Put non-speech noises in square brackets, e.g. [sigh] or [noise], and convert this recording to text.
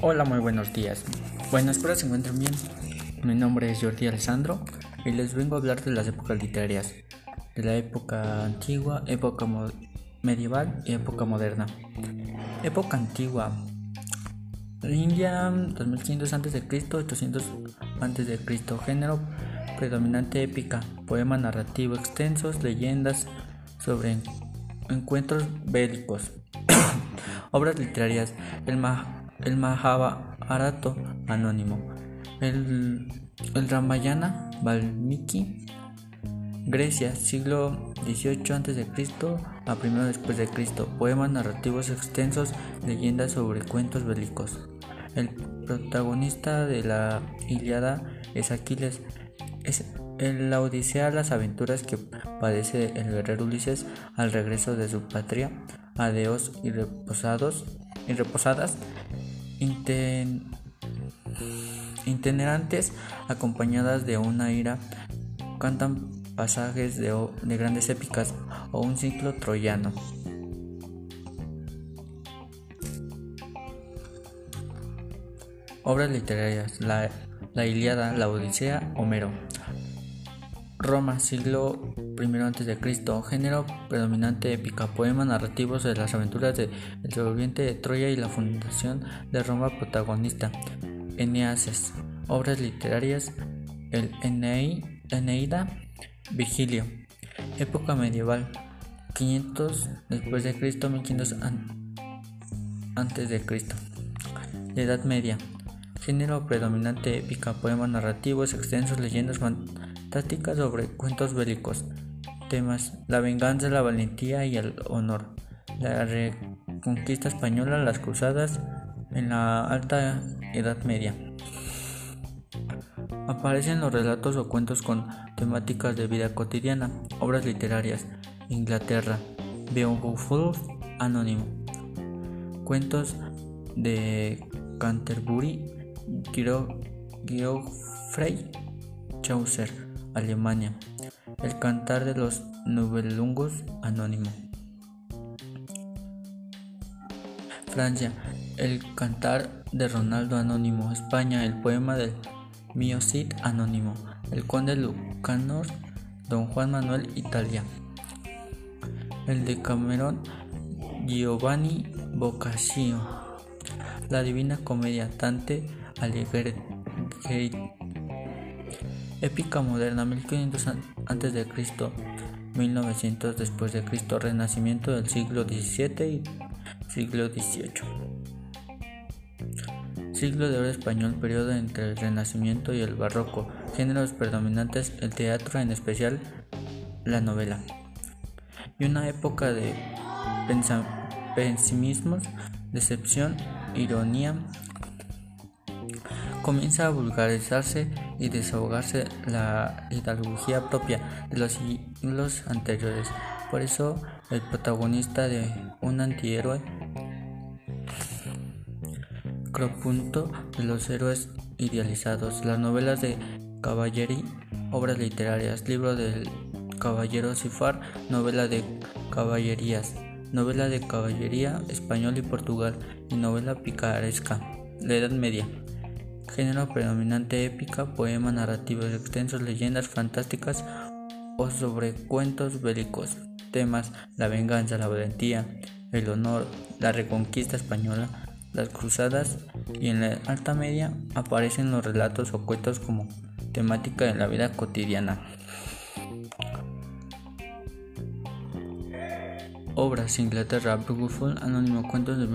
Hola, muy buenos días. Bueno, espero se encuentren bien. Mi nombre es Jordi Alessandro y les vengo a hablar de las épocas literarias, de la época antigua, época medieval y época moderna. Época antigua. India, 2500 a.C., 800 a.C. Género predominante épica, poema narrativo extensos, leyendas sobre encuentros bélicos. [coughs] Obras literarias. El, el Mahabharata anónimo. El, el Ramayana Valmiki. Grecia, siglo XVIII a.C. a I después de Cristo. Poemas narrativos extensos, leyendas sobre cuentos bélicos. El protagonista de la Iliada es Aquiles. Es en la Odisea las aventuras que padece el guerrero Ulises al regreso de su patria, adeos y reposados y reposadas, itinerantes acompañadas de una ira, cantan pasajes de, de grandes épicas o un ciclo troyano. Obras literarias: La, Iliada, La Odisea, Homero. Roma, siglo I a.C. Género predominante épica, poemas narrativos de las aventuras del sobreviviente de Troya y la fundación de Roma protagonista. Eneases. Obras literarias. El Eneida. Vigilio. Época medieval. 500 después de Cristo, 1500 antes de Cristo. Edad media. Género predominante épica, poemas narrativos extensos, leyendas tácticas sobre cuentos bélicos. Temas: la venganza, la valentía y el honor. La reconquista española, las cruzadas en la alta Edad Media. Aparecen los relatos o cuentos con temáticas de vida cotidiana, obras literarias. Inglaterra, Beowulf Anónimo. Cuentos de Canterbury, Geoffrey Chaucer. Alemania. El cantar de los Nubelungos anónimo. Francia. El cantar de Ronaldo anónimo. España. El poema del Mio Cid anónimo. El conde Lucanor. Don Juan Manuel Italia. El de Camerón. Giovanni Boccaccio. La Divina Comedia Dante Alighieri Épica moderna 1500 a.C., 1900 después de Cristo, renacimiento del siglo XVII y siglo XVIII. Siglo de oro español, periodo entre el Renacimiento y el Barroco, géneros predominantes el teatro, en especial la novela. Y una época de pesimismos, decepción, ironía, comienza a vulgarizarse y desahogarse la ideología propia de los siglos anteriores. Por eso el protagonista de un antihéroe cropunto de los héroes idealizados. Las novelas de caballería, obras literarias, libro del caballero Sifar, novela de caballerías, novela de caballería español y Portugal y novela picaresca. La Edad Media. Género predominante épica, poemas narrativos extensos, leyendas fantásticas o sobre cuentos bélicos. Temas: la venganza, la valentía, el honor, la reconquista española, las cruzadas y en la alta media aparecen los relatos o cuentos como temática de la vida cotidiana. Obras Inglaterra, Beowulf, Anónimo Cuentos de